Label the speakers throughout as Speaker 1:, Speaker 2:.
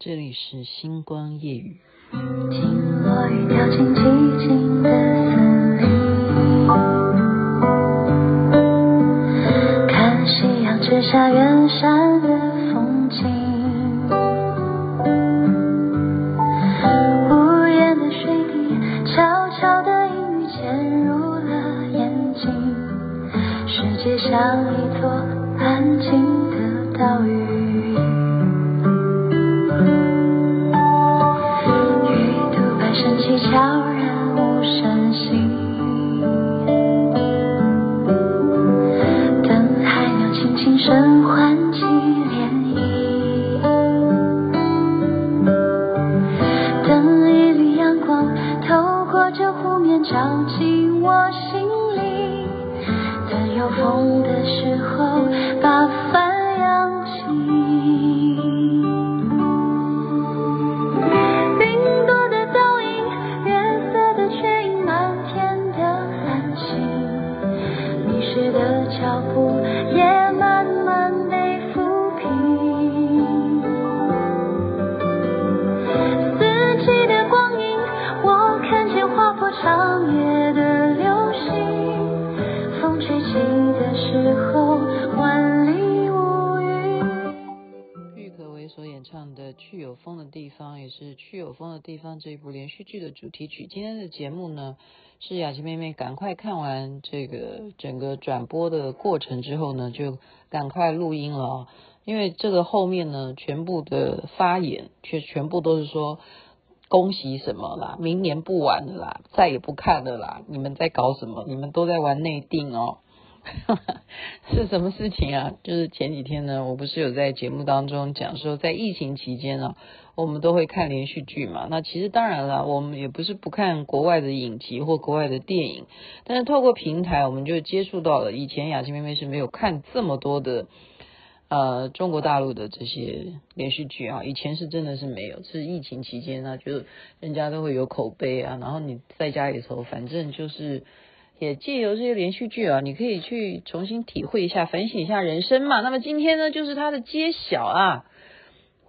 Speaker 1: 这里是星光夜语。
Speaker 2: 听落雨掉进寂静的森林，看夕阳之下远山的风景，无言的水滴悄悄的隐语潜入了眼睛，世界像
Speaker 1: 主题曲。今天的节目呢，是雅琪妹妹赶快看完这个整个转播的过程之后呢，就赶快录音了。因为这个后面呢，全部的发言却全部都是说恭喜什么啦，明年不玩了啦，再也不看了啦，你们在搞什么？你们都在玩内定哦。是什么事情啊？就是前几天呢，我不是有在节目当中讲说，在疫情期间呢，我们都会看连续剧嘛。那其实当然了，我们也不是不看国外的影集或国外的电影，但是透过平台，我们就接触到了。以前雅琪妹妹是没有看这么多的呃中国大陆的这些连续剧啊，以前是真的是没有，是疫情期间呢，就人家都会有口碑啊，然后你在家里头，反正就是。也借由这些连续剧啊，你可以去重新体会一下、反省一下人生嘛。那么今天呢，就是它的揭晓啊，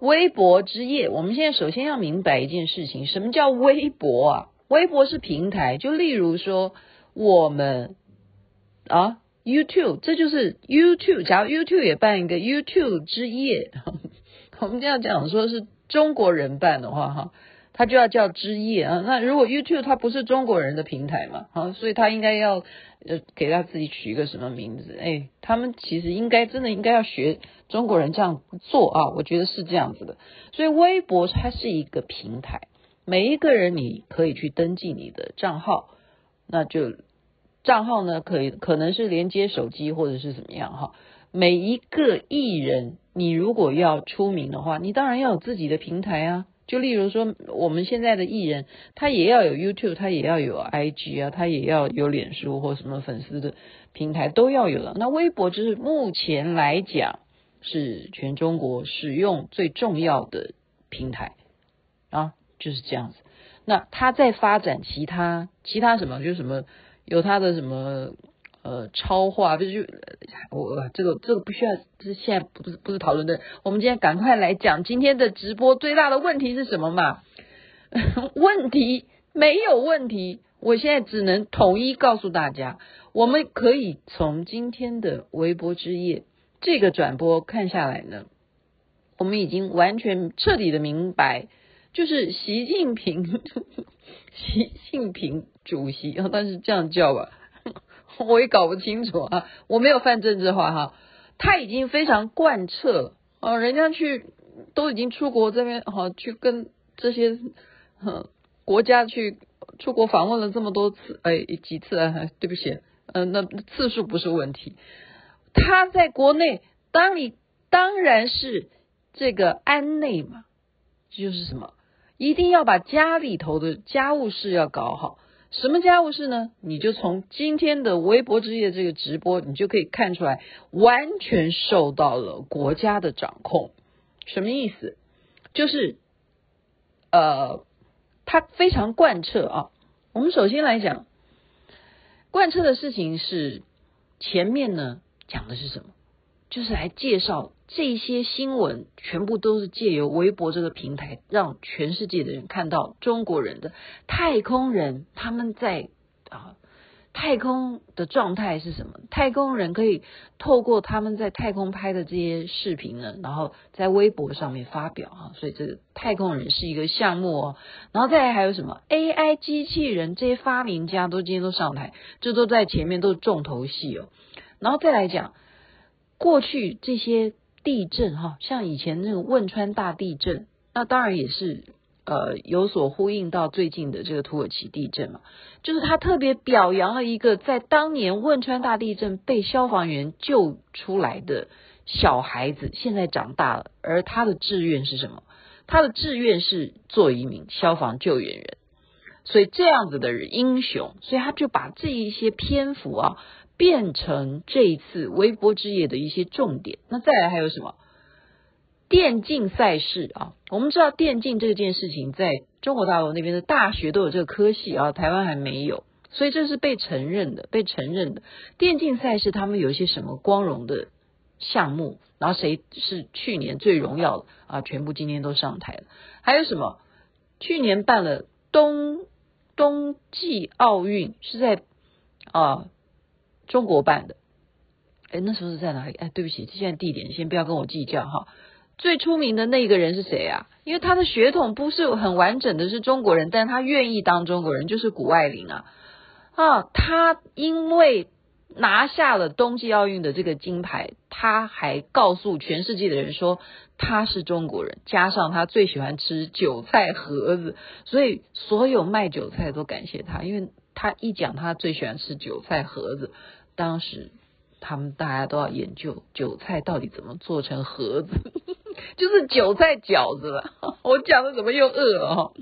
Speaker 1: 微博之夜。我们现在首先要明白一件事情，什么叫微博啊？微博是平台，就例如说我们啊，YouTube，这就是 YouTube。假如 YouTube 也办一个 YouTube 之夜，我们这样讲说是中国人办的话，哈。他就要叫之夜啊，那如果 YouTube 它不是中国人的平台嘛，啊，所以他应该要呃给他自己取一个什么名字？哎，他们其实应该真的应该要学中国人这样做啊，我觉得是这样子的。所以微博它是一个平台，每一个人你可以去登记你的账号，那就账号呢可以可能是连接手机或者是怎么样哈。每一个艺人，你如果要出名的话，你当然要有自己的平台啊。就例如说，我们现在的艺人，他也要有 YouTube，他也要有 IG 啊，他也要有脸书或什么粉丝的平台都要有了。那微博就是目前来讲是全中国使用最重要的平台啊，就是这样子。那他在发展其他其他什么，就是什么有他的什么。呃，超话不是就我这个这个不需要，就是现在不是不是讨论的。我们今天赶快来讲今天的直播最大的问题是什么嘛？问题没有问题，我现在只能统一告诉大家，我们可以从今天的微博之夜这个转播看下来呢，我们已经完全彻底的明白，就是习近平，习近平主席，但是这样叫吧。我也搞不清楚啊，我没有犯政治化哈，他已经非常贯彻了啊，人家去都已经出国这边啊，去跟这些国家去出国访问了这么多次，哎，几次啊？对不起，嗯，那次数不是问题。他在国内当你当然是这个安内嘛，就是什么，一定要把家里头的家务事要搞好。什么家务事呢？你就从今天的微博之夜这个直播，你就可以看出来，完全受到了国家的掌控。什么意思？就是，呃，他非常贯彻啊。我们首先来讲，贯彻的事情是前面呢讲的是什么？就是来介绍这些新闻，全部都是借由微博这个平台，让全世界的人看到中国人的太空人他们在啊。太空的状态是什么？太空人可以透过他们在太空拍的这些视频呢，然后在微博上面发表啊，所以这个太空人是一个项目哦。然后再来还有什么 AI 机器人这些发明家都今天都上台，这都在前面都是重头戏哦。然后再来讲过去这些地震哈，像以前那个汶川大地震，那当然也是。呃，有所呼应到最近的这个土耳其地震嘛，就是他特别表扬了一个在当年汶川大地震被消防员救出来的小孩子，现在长大了，而他的志愿是什么？他的志愿是做一名消防救援人，所以这样子的英雄，所以他就把这一些篇幅啊变成这一次微博之夜的一些重点。那再来还有什么？电竞赛事啊，我们知道电竞这件事情在中国大陆那边的大学都有这个科系啊，台湾还没有，所以这是被承认的，被承认的。电竞赛事他们有一些什么光荣的项目，然后谁是去年最荣耀的啊？全部今天都上台了。还有什么？去年办了冬冬季奥运是在啊中国办的，哎，那时候是在哪里？哎，对不起，现在地点先不要跟我计较哈。最出名的那个人是谁啊？因为他的血统不是很完整的，是中国人，但他愿意当中国人，就是谷爱凌啊啊！他因为拿下了冬季奥运的这个金牌，他还告诉全世界的人说他是中国人，加上他最喜欢吃韭菜盒子，所以所有卖韭菜都感谢他，因为他一讲他最喜欢吃韭菜盒子，当时他们大家都要研究韭菜到底怎么做成盒子。就是韭菜饺子了，我讲的怎么又饿了哈？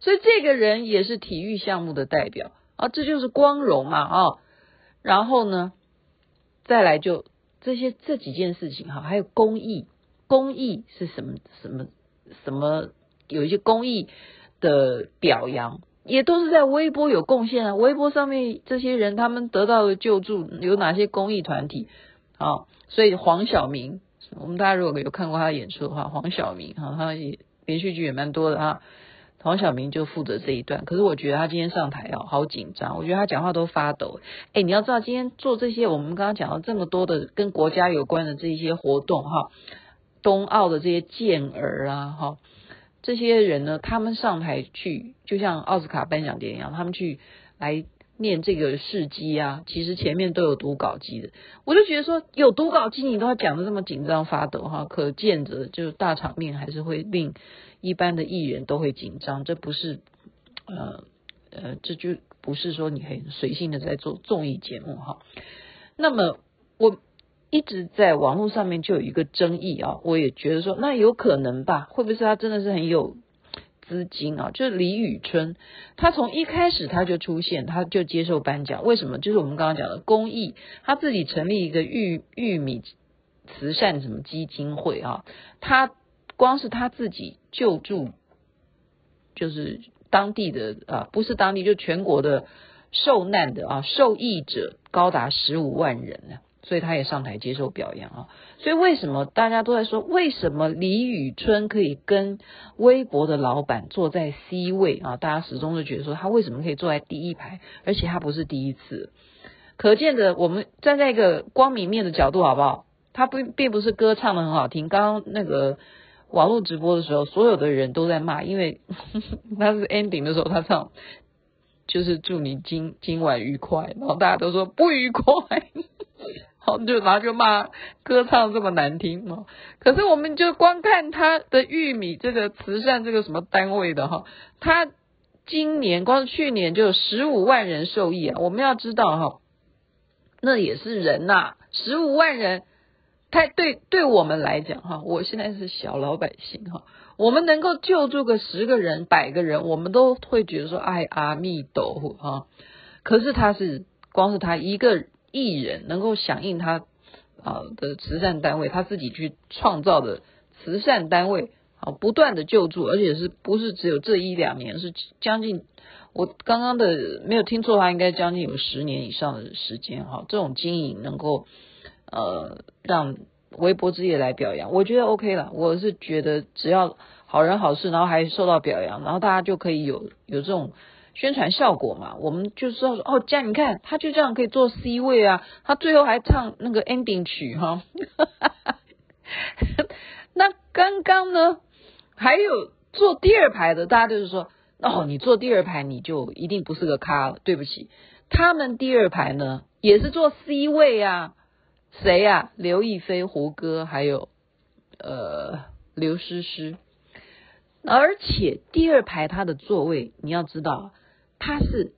Speaker 1: 所以这个人也是体育项目的代表啊，这就是光荣嘛啊。然后呢，再来就这些这几件事情哈，还有公益，公益是什么什么什么？有一些公益的表扬，也都是在微博有贡献啊。微博上面这些人他们得到的救助有哪些公益团体啊？所以黄晓明。我们大家如果有看过他的演出的话，黄晓明哈，他也连续剧也蛮多的哈。黄晓明就负责这一段，可是我觉得他今天上台哦，好紧张，我觉得他讲话都发抖。哎，你要知道，今天做这些我们刚刚讲到这么多的跟国家有关的这些活动哈，冬奥的这些健儿啊哈，这些人呢，他们上台去，就像奥斯卡颁奖典礼一样，他们去来。念这个事迹啊，其实前面都有读稿机的，我就觉得说有读稿机，你都要讲得这么紧张发抖哈，可见着就是大场面还是会令一般的艺人都会紧张，这不是呃呃，这就不是说你很随性的在做综艺节目哈。那么我一直在网络上面就有一个争议啊，我也觉得说那有可能吧，会不会是他真的是很有？资金啊，就是李宇春，他从一开始他就出现，他就接受颁奖。为什么？就是我们刚刚讲的公益，他自己成立一个玉玉米慈善什么基金会啊，他光是他自己救助，就是当地的啊，不是当地就全国的受难的啊受益者高达十五万人呢。所以他也上台接受表扬啊！所以为什么大家都在说，为什么李宇春可以跟微博的老板坐在 C 位啊？大家始终都觉得说，他为什么可以坐在第一排？而且他不是第一次，可见的我们站在一个光明面的角度，好不好？他不并不是歌唱得很好听。刚刚那个网络直播的时候，所有的人都在骂，因为 他是 ending 的时候，他唱就是祝你今今晚愉快，然后大家都说不愉快。好，就然后就骂歌唱这么难听哦。可是我们就光看他的玉米这个慈善这个什么单位的哈，他今年光去年就有十五万人受益啊。我们要知道哈，那也是人呐，十五万人，他对对我们来讲哈，我现在是小老百姓哈，我们能够救助个十个人、百个人，我们都会觉得说，哎，阿弥陀佛哈。可是他是光是他一个。艺人能够响应他啊的慈善单位，他自己去创造的慈善单位，啊，不断的救助，而且是不是只有这一两年，是将近我刚刚的没有听错的话，应该将近有十年以上的时间哈。这种经营能够呃让微博之夜来表扬，我觉得 OK 了。我是觉得只要好人好事，然后还受到表扬，然后大家就可以有有这种宣传效果嘛。我们就知道说，哦，这样你看，他就这样可以做 C 位啊，他最后还唱那个 ending 曲哈。那刚刚呢，还有坐第二排的，大家就是说，哦，你坐第二排你就一定不是个咖了。对不起，他们第二排呢也是坐 C 位啊。谁呀、啊？刘亦菲、胡歌，还有呃刘诗诗。而且第二排他的座位，你要知道，他是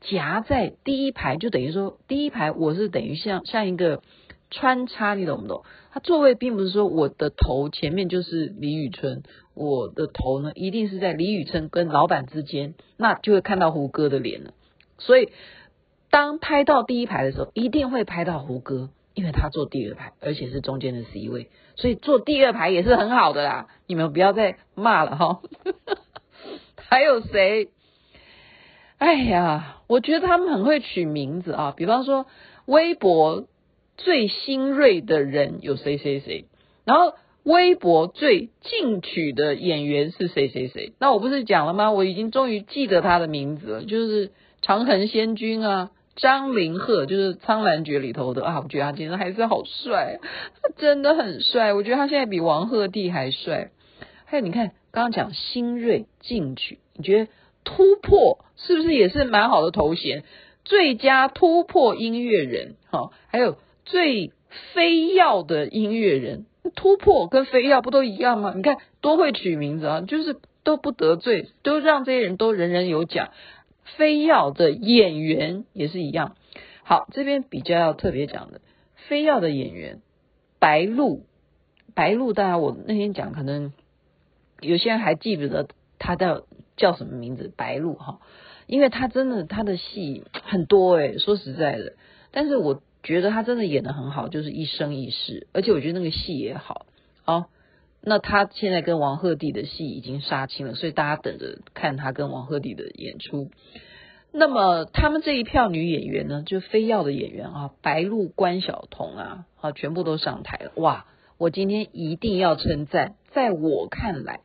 Speaker 1: 夹在第一排，就等于说第一排我是等于像像一个穿插，你懂不懂？他座位并不是说我的头前面就是李宇春，我的头呢一定是在李宇春跟老板之间，那就会看到胡歌的脸了。所以当拍到第一排的时候，一定会拍到胡歌。因为他坐第二排，而且是中间的 C 位，所以坐第二排也是很好的啦。你们不要再骂了哈。还有谁？哎呀，我觉得他们很会取名字啊。比方说，微博最新锐的人有谁谁谁，然后微博最进取的演员是谁谁谁。那我不是讲了吗？我已经终于记得他的名字了，就是长恒仙君啊。张凌赫就是《苍兰诀》里头的啊，我觉得他今天还是好帅，他真的很帅。我觉得他现在比王鹤棣还帅。还有你看，刚刚讲新锐进取，你觉得突破是不是也是蛮好的头衔？最佳突破音乐人，哈，还有最非要的音乐人，突破跟非要不都一样吗？你看多会取名字啊，就是都不得罪，都让这些人都人人有奖。非要的演员也是一样。好，这边比较要特别讲的，非要的演员白鹿，白鹿，大家我那天讲，可能有些人还记不得他的叫什么名字，白鹿哈，因为他真的他的戏 很多诶，说实在的，但是我觉得他真的演得很好，就是一生一世，而且我觉得那个戏也好，好。那他现在跟王鹤棣的戏已经杀青了，所以大家等着看他跟王鹤棣的演出。那么他们这一票女演员呢，就非要的演员啊，白鹿、关晓彤啊，啊，全部都上台了。哇，我今天一定要称赞，在我看来，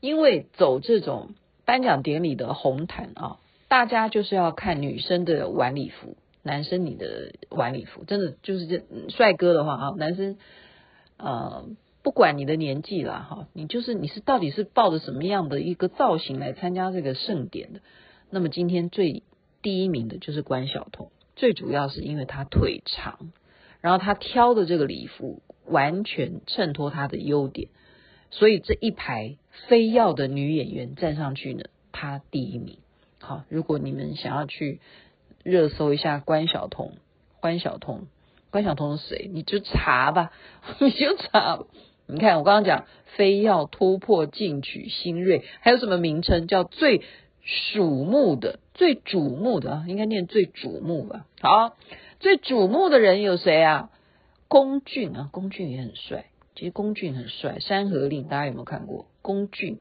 Speaker 1: 因为走这种颁奖典礼的红毯啊，大家就是要看女生的晚礼服，男生你的晚礼服，真的就是这帅哥的话啊，男生呃。不管你的年纪啦，哈，你就是你是到底是抱着什么样的一个造型来参加这个盛典的？那么今天最第一名的就是关晓彤，最主要是因为她腿长，然后她挑的这个礼服完全衬托她的优点，所以这一排非要的女演员站上去呢，她第一名。好，如果你们想要去热搜一下关晓彤，关晓彤，关晓彤是谁？你就查吧，你就查。你看，我刚刚讲非要突破进取新锐，还有什么名称叫最瞩目的、最瞩目的啊？应该念最瞩目吧？好，最瞩目的人有谁啊？龚俊啊，龚俊也很帅。其实龚俊很帅，《山河令》大家有没有看过？龚俊、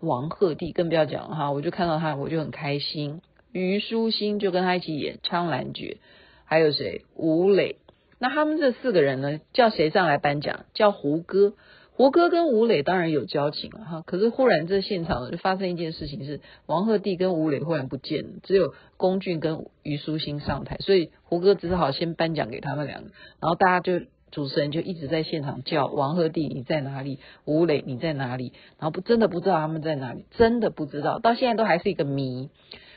Speaker 1: 王鹤棣更不要讲哈，我就看到他我就很开心。虞书欣就跟他一起演《苍兰诀》，还有谁？吴磊。那他们这四个人呢，叫谁上来颁奖？叫胡歌。胡歌跟吴磊当然有交情了哈。可是忽然这现场就发生一件事情，是王鹤棣跟吴磊忽然不见了，只有龚俊跟虞书欣上台，所以胡歌只好先颁奖给他们两个。然后大家就主持人就一直在现场叫王鹤棣你在哪里？吴磊你在哪里？然后不真的不知道他们在哪里，真的不知道，到现在都还是一个谜。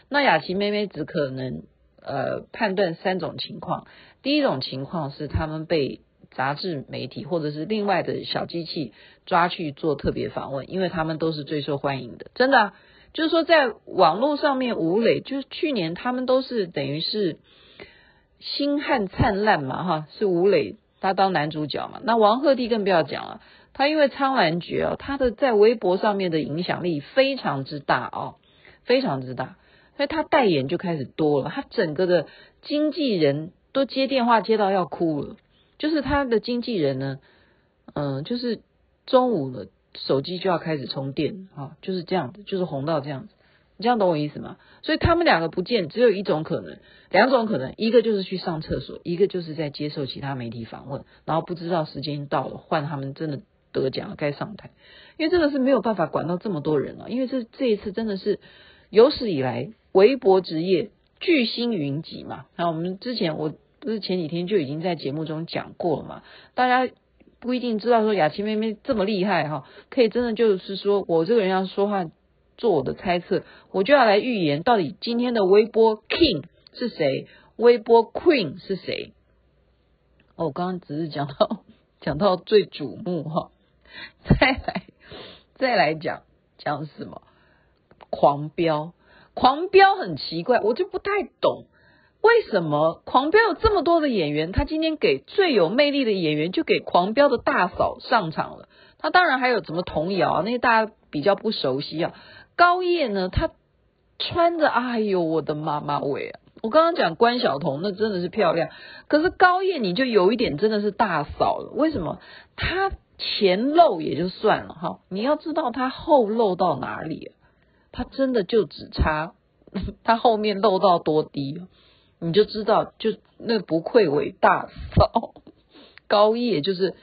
Speaker 1: 那雅琪妹妹只可能呃判断三种情况。第一种情况是他们被杂志媒体或者是另外的小机器抓去做特别访问，因为他们都是最受欢迎的，真的，就是说在网络上面，吴磊就是去年他们都是等于是星汉灿烂嘛，哈，是吴磊他当男主角嘛，那王鹤棣更不要讲了，他因为《苍兰诀》哦，他的在微博上面的影响力非常之大啊，非常之大，所以他代言就开始多了，他整个的经纪人。都接电话接到要哭了，就是他的经纪人呢，嗯、就是中午了，手机就要开始充电啊，就是这样子，就是红到这样子。你这样懂我意思吗？所以他们两个不见，只有一种可能，两种可能，一个就是去上厕所，一个就是在接受其他媒体访问，然后不知道时间到了，换他们真的得奖了该上台，因为这个是没有办法管到这么多人了，因为这这一次真的是有史以来微博职业巨星云集嘛。那我们之前我不是前几天就已经在节目中讲过了嘛，大家不一定知道说雅琪妹妹这么厉害哈，可以真的就是说我这个人要说话。做我的猜测，我就要来预言，到底今天的微波 King 是谁，微波 Queen 是谁？哦，我刚刚只是讲到 讲到最瞩目哈，再来再来讲讲什么？狂飙，狂飙很奇怪，我就不太懂为什么狂飙有这么多的演员，他今天给最有魅力的演员就给狂飙的大嫂上场了，他当然还有什么童谣，那些大家比较不熟悉啊。高叶呢，她穿着，哎呦，我的妈妈喂啊！我刚刚讲关晓彤，那真的是漂亮。可是高叶你就有一点真的是大嫂了。为什么？她前露也就算了哈，你要知道她后露到哪里，她真的就只差 她后面露到多低，你就知道，就那不愧为大嫂。高叶就是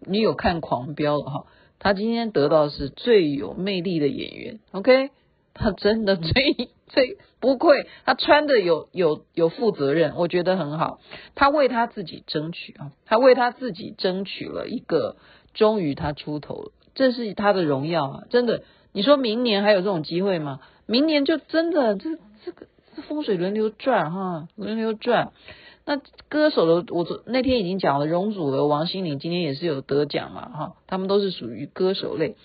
Speaker 1: 你有看狂飙了哈。她今天得到是最有魅力的演员，OK？他真的最最不愧，他穿的有有有负责任，我觉得很好。他为他自己争取啊，他为他自己争取了一个，终于他出头了，这是他的荣耀啊！真的，你说明年还有这种机会吗？明年就真的这这个这风水轮流转哈，轮流转。那歌手的，我昨那天已经讲了，容祖儿、王心凌今天也是有得奖嘛，哈，他们都是属于歌手类。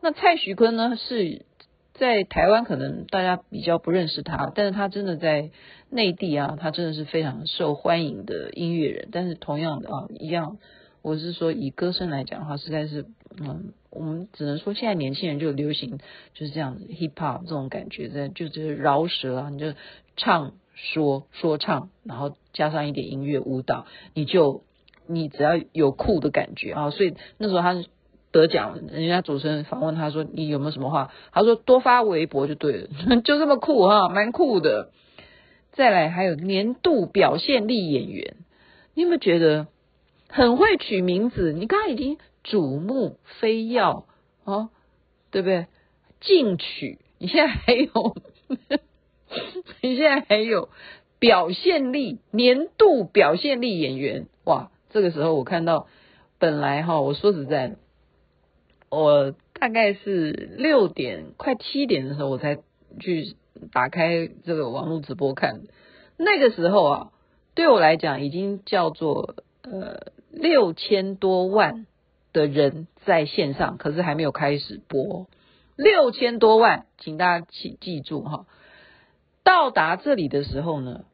Speaker 1: 那蔡徐坤呢，是在台湾可能大家比较不认识他，但是他真的在内地啊，他真的是非常受欢迎的音乐人。但是同样的啊，一样，我是说以歌声来讲的话，实在是，嗯，我们只能说现在年轻人就流行就是这样子 hip hop 这种感觉，在就是饶舌啊，你就唱。说说唱，然后加上一点音乐舞蹈，你就你只要有酷的感觉啊，所以那时候他得奖，人家主持人访问他说，你有没有什么话？他说多发微博就对了，就这么酷哈，蛮酷的。再来还有年度表现力演员，你有没有觉得很会取名字？你刚刚已经瞩目非要啊，对不对？进取，你现在还有。你现在还有表现力年度表现力演员哇！这个时候我看到，本来哈，我说实在的，我大概是六点快七点的时候我才去打开这个网络直播看，那个时候啊，对我来讲已经叫做呃六千多万的人在线上，可是还没有开始播，六千多万，请大家记记住哈。到达这里的时候呢，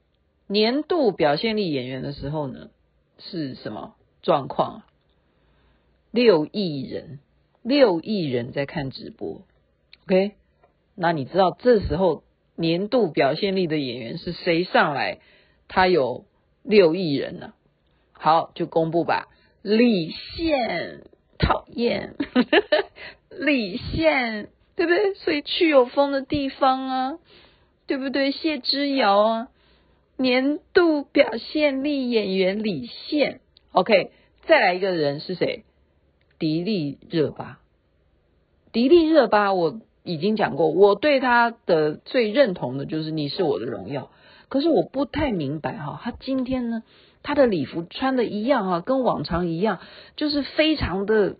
Speaker 1: 年度表现力演员的时候呢，是什么状况？六亿人，六亿人在看直播，OK？那你知道这时候年度表现力的演员是谁上来？他有六亿人呢？好，就公布吧。李现，讨厌，李现，对不对？所以去有风的地方啊。对不对？谢之遥啊，年度表现力演员李现。OK，再来一个人是谁？迪丽热巴。迪丽热巴，我已经讲过，我对她的最认同的就是《你是我的荣耀》。可是我不太明白哈，她今天呢，她的礼服穿的一样啊，跟往常一样，就是非常的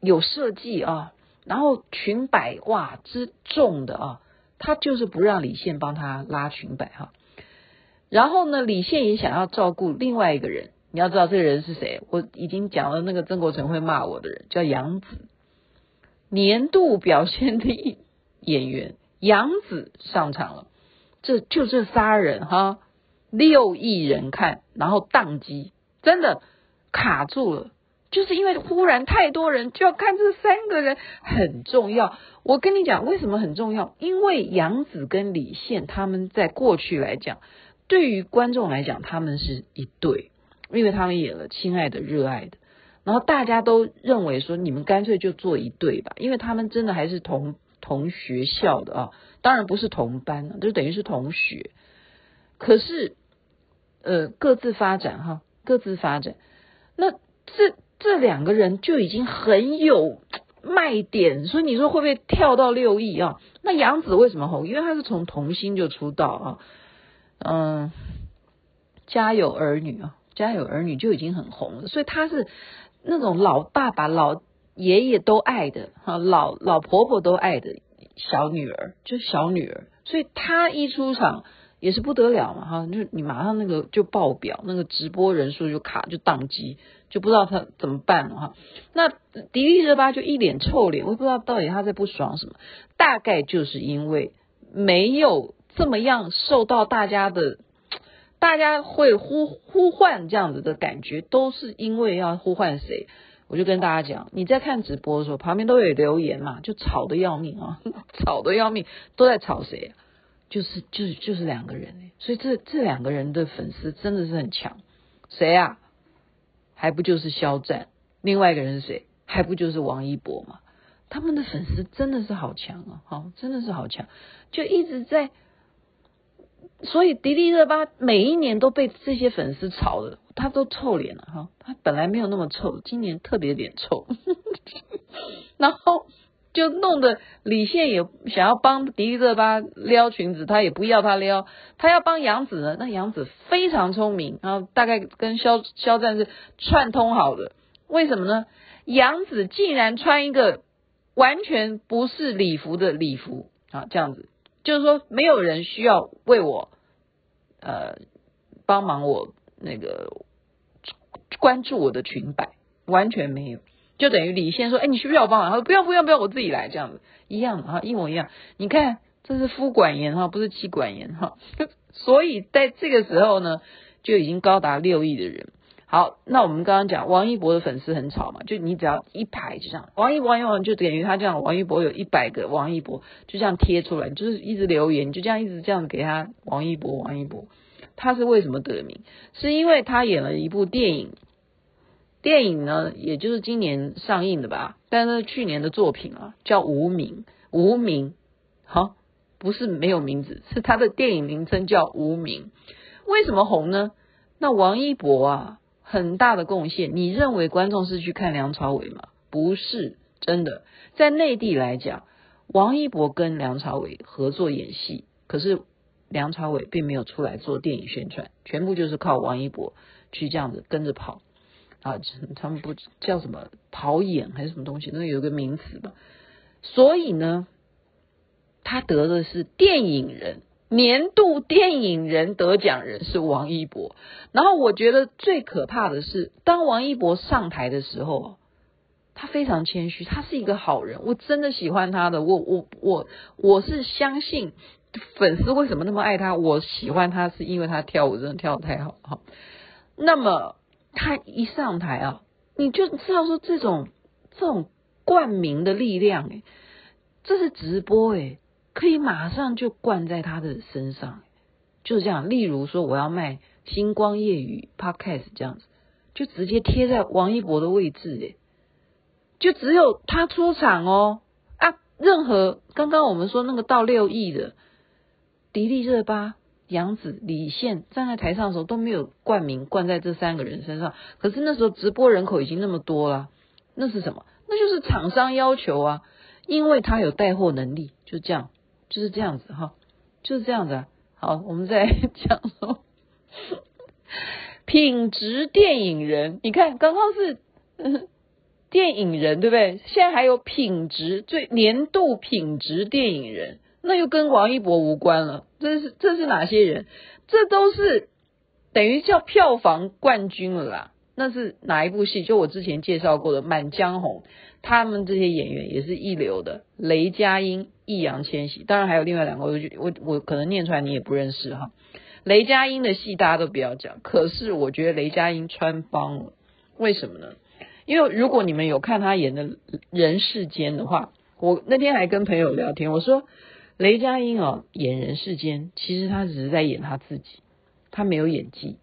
Speaker 1: 有设计啊，然后裙摆哇之重的啊。他就是不让李现帮他拉裙摆哈，然后呢，李现也想要照顾另外一个人，你要知道这个人是谁？我已经讲了，那个曾国城会骂我的人叫杨紫，年度表现力演员杨紫上场了，这就这仨人哈，六亿人看，然后宕机，真的卡住了。就是因为忽然太多人就要看这三个人很重要。我跟你讲，为什么很重要？因为杨紫跟李现他们在过去来讲，对于观众来讲，他们是一对，因为他们演了《亲爱的热爱的》，然后大家都认为说，你们干脆就做一对吧，因为他们真的还是同同学校的啊，当然不是同班啊，就等于是同学。可是，呃，各自发展哈，各自发展。那这这两个人就已经很有卖点，所以你说会不会跳到六亿啊？那杨紫为什么红？因为他是从童星就出道啊，嗯，家有儿女啊，家有儿女就已经很红了，所以他是那种老爸爸、老爷爷都爱的哈，老老婆婆都爱的小女儿，就是小女儿，所以他一出场。也是不得了嘛哈，就你马上那个就爆表，那个直播人数就卡就宕机，就不知道他怎么办了哈。那迪丽热巴就一脸臭脸，我也不知道到底他在不爽什么，大概就是因为没有这么样受到大家的，大家会呼呼唤这样子的感觉，都是因为要呼唤谁？我就跟大家讲，你在看直播的时候，旁边都有留言嘛，就吵得要命啊，吵得要命，都在吵谁？就是就是就是两个人，所以这这两个人的粉丝真的是很强。谁啊？还不就是肖战？另外一个人是谁？还不就是王一博吗？他们的粉丝真的是好强啊！好，真的是好强，就一直在。所以迪丽热巴每一年都被这些粉丝炒的，她都臭脸了哈。她本来没有那么臭，今年特别脸臭。然后。就弄得李现也想要帮迪丽热巴撩裙子，他也不要他撩，他要帮杨紫呢。那杨紫非常聪明，然后大概跟肖肖战是串通好的。为什么呢？杨紫竟然穿一个完全不是礼服的礼服啊，这样子就是说没有人需要为我呃帮忙我那个关注我的裙摆，完全没有。就等于李现说：“哎，你需不需要我帮忙？”他说：“不要，不要，不要，我自己来。”这样子一样的哈，一模一样。你看，这是夫管严哈，不是妻管严哈。所以在这个时候呢，就已经高达六亿的人。好，那我们刚刚讲王一博的粉丝很吵嘛，就你只要一排就这样，王一博，王一博就等于他这样，王一博有一百个王一博，就这样贴出来，就是一直留言，就这样一直这样给他王一博，王一博。他是为什么得名？是因为他演了一部电影。电影呢，也就是今年上映的吧，但是去年的作品啊，叫《无名》，无名，好，不是没有名字，是他的电影名称叫《无名》。为什么红呢？那王一博啊，很大的贡献。你认为观众是去看梁朝伟吗？不是，真的，在内地来讲，王一博跟梁朝伟合作演戏，可是梁朝伟并没有出来做电影宣传，全部就是靠王一博去这样子跟着跑。啊，他们不叫什么跑演还是什么东西，那有个名词吧。所以呢，他得的是电影人年度电影人得奖人是王一博。然后我觉得最可怕的是，当王一博上台的时候，他非常谦虚，他是一个好人，我真的喜欢他的。我我我我是相信粉丝为什么那么爱他，我喜欢他是因为他跳舞真的跳得太好哈。那么。他一上台啊，你就知道说这种这种冠名的力量诶，这是直播诶，可以马上就灌在他的身上，就是这样。例如说我要卖星光夜雨 Podcast 这样子，就直接贴在王一博的位置诶，就只有他出场哦啊，任何刚刚我们说那个到六亿的迪丽热巴。杨紫、李现站在台上的时候都没有冠名冠在这三个人身上，可是那时候直播人口已经那么多了，那是什么？那就是厂商要求啊，因为他有带货能力，就这样，就是这样子哈，就是这样子啊。好，我们再 讲说品质电影人，你看刚刚是电影人对不对？现在还有品质最年度品质电影人。那又跟王一博无关了，这是这是哪些人？这都是等于叫票房冠军了啦。那是哪一部戏？就我之前介绍过的《满江红》，他们这些演员也是一流的，雷佳音、易烊千玺，当然还有另外两个，我我我可能念出来你也不认识哈。雷佳音的戏大家都不要讲，可是我觉得雷佳音穿帮了，为什么呢？因为如果你们有看他演的《人世间》的话，我那天还跟朋友聊天，我说。雷佳音哦，演人世间，其实他只是在演他自己，他没有演技。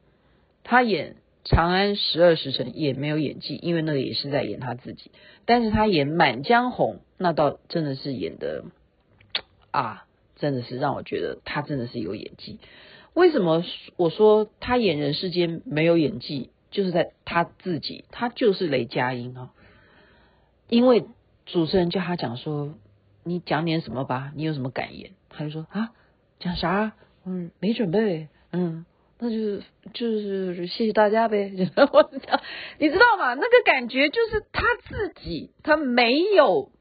Speaker 1: 他演长安十二时辰也没有演技，因为那个也是在演他自己。但是他演满江红，那倒真的是演的啊，真的是让我觉得他真的是有演技。为什么我说他演人世间没有演技？就是在他自己，他就是雷佳音啊。因为主持人叫他讲说：“你讲点什么吧，你有什么感言？”他就说：“啊，讲啥？嗯，没准备。嗯，那就是就是谢谢大家呗。”，你知道吗？那个感觉就是他自己，他没有，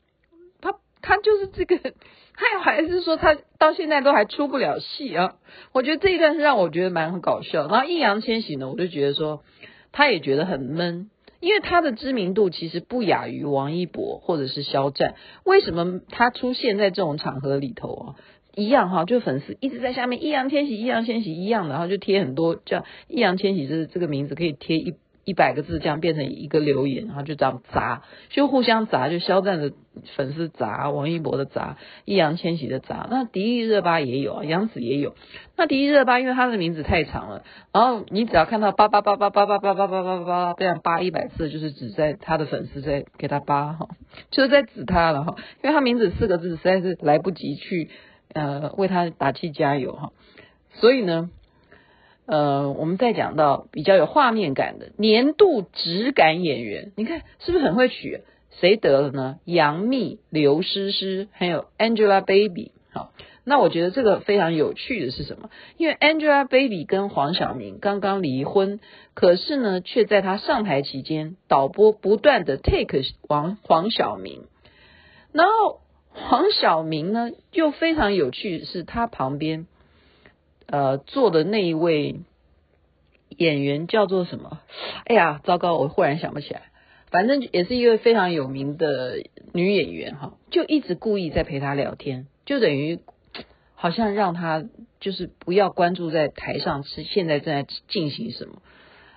Speaker 1: 他他就是这个。还还是说他到现在都还出不了戏啊？我觉得这一段是让我觉得蛮搞笑。然后易烊千玺呢，我就觉得说他也觉得很闷，因为他的知名度其实不亚于王一博或者是肖战。为什么他出现在这种场合里头啊？一样哈，就粉丝一直在下面易烊千玺，易烊千玺一样的，然后就贴很多叫易烊千玺，这这个名字可以贴一。一百个字这样变成一个留言，然后就这样砸，就互相砸，就肖战的粉丝砸，王一博的砸，易烊千玺的砸，那迪丽热巴也有啊，杨紫也有。那迪丽热巴因为她的名字太长了，然后你只要看到八八八八八八八八八八八这样扒一百次，就是指在他的粉丝在给他扒哈，就是在指他了哈，因为他名字四个字实在是来不及去呃为他打气加油哈，所以呢。呃，我们再讲到比较有画面感的年度质感演员，你看是不是很会取？谁得了呢？杨幂、刘诗诗，还有 Angelababy。好，那我觉得这个非常有趣的是什么？因为 Angelababy 跟黄晓明刚刚离婚，可是呢，却在他上台期间，导播不断的 take 王黄晓明，然后黄晓明呢，又非常有趣，是他旁边。呃，坐的那一位演员叫做什么？哎呀，糟糕，我忽然想不起来。反正也是一位非常有名的女演员哈，就一直故意在陪他聊天，就等于好像让他就是不要关注在台上是现在正在进行什么。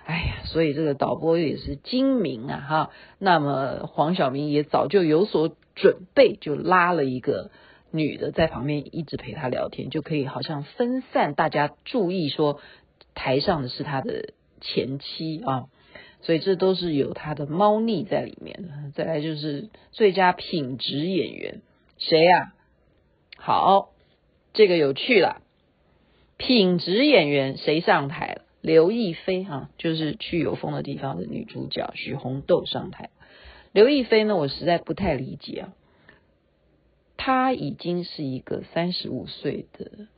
Speaker 1: 哎呀，所以这个导播也是精明啊哈。那么黄晓明也早就有所准备，就拉了一个。女的在旁边一直陪他聊天，就可以好像分散大家注意，说台上的是他的前妻啊，所以这都是有他的猫腻在里面的。再来就是最佳品质演员，谁呀？好，这个有趣了，品质演员谁上台了？刘亦菲啊，就是去有风的地方的女主角许红豆上台。刘亦菲呢，我实在不太理解啊。她已经是一个三十五岁的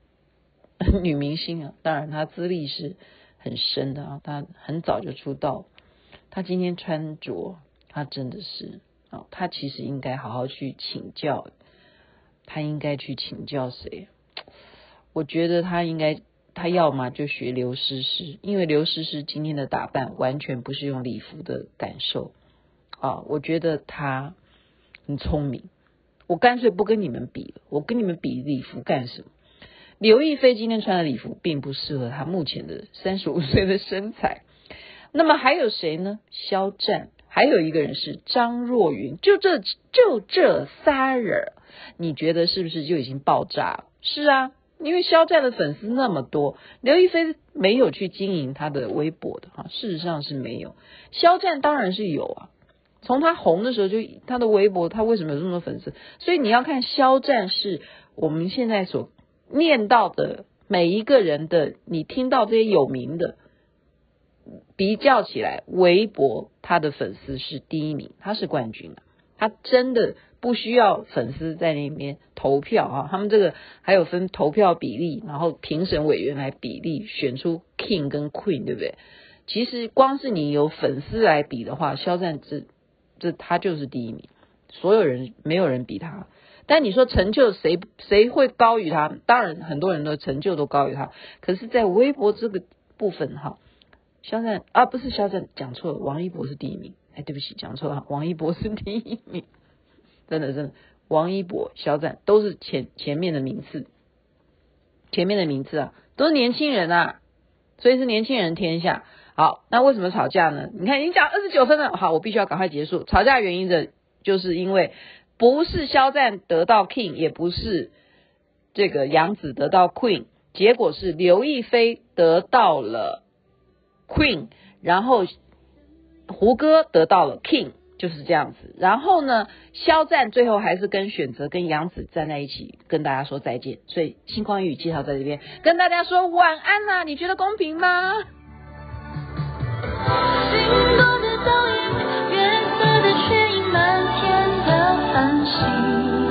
Speaker 1: 女明星啊，当然她资历是很深的啊，她很早就出道。她今天穿着，她真的是啊，她其实应该好好去请教，她应该去请教谁？我觉得她应该，她要么就学刘诗诗，因为刘诗诗今天的打扮完全不是用礼服的感受啊，我觉得他很聪明。我干脆不跟你们比了，我跟你们比礼服干什么？刘亦菲今天穿的礼服并不适合她目前的三十五岁的身材。那么还有谁呢？肖战，还有一个人是张若昀，就这就这仨人，你觉得是不是就已经爆炸了？是啊，因为肖战的粉丝那么多，刘亦菲没有去经营他的微博的哈，事实上是没有。肖战当然是有啊。从他红的时候，就他的微博，他为什么有这么多粉丝？所以你要看肖战是我们现在所念到的每一个人的，你听到这些有名的比较起来，微博他的粉丝是第一名，他是冠军啊，他真的不需要粉丝在那边投票啊，他们这个还有分投票比例，然后评审委员来比例选出 King 跟 Queen，对不对？其实光是你有粉丝来比的话，肖战是。这他就是第一名，所有人没有人比他。但你说成就谁谁会高于他？当然很多人的成就都高于他。可是，在微博这个部分哈，肖战啊不是肖战讲错了，王一博是第一名。哎，对不起，讲错了，王一博是第一名。真的真的，王一博、肖战都是前前面的名次，前面的名次啊，都是年轻人啊，所以是年轻人天下。好，那为什么吵架呢？你看已经讲二十九分了，好，我必须要赶快结束。吵架原因的，就是因为不是肖战得到 King，也不是这个杨紫得到 Queen，结果是刘亦菲得到了 Queen，然后胡歌得到了 King，就是这样子。然后呢，肖战最后还是跟选择跟杨紫站在一起，跟大家说再见。所以星光雨介绍在这边跟大家说晚安啦、你觉得公平吗？
Speaker 2: 云朵的倒影，月色的缺影，满天的繁星。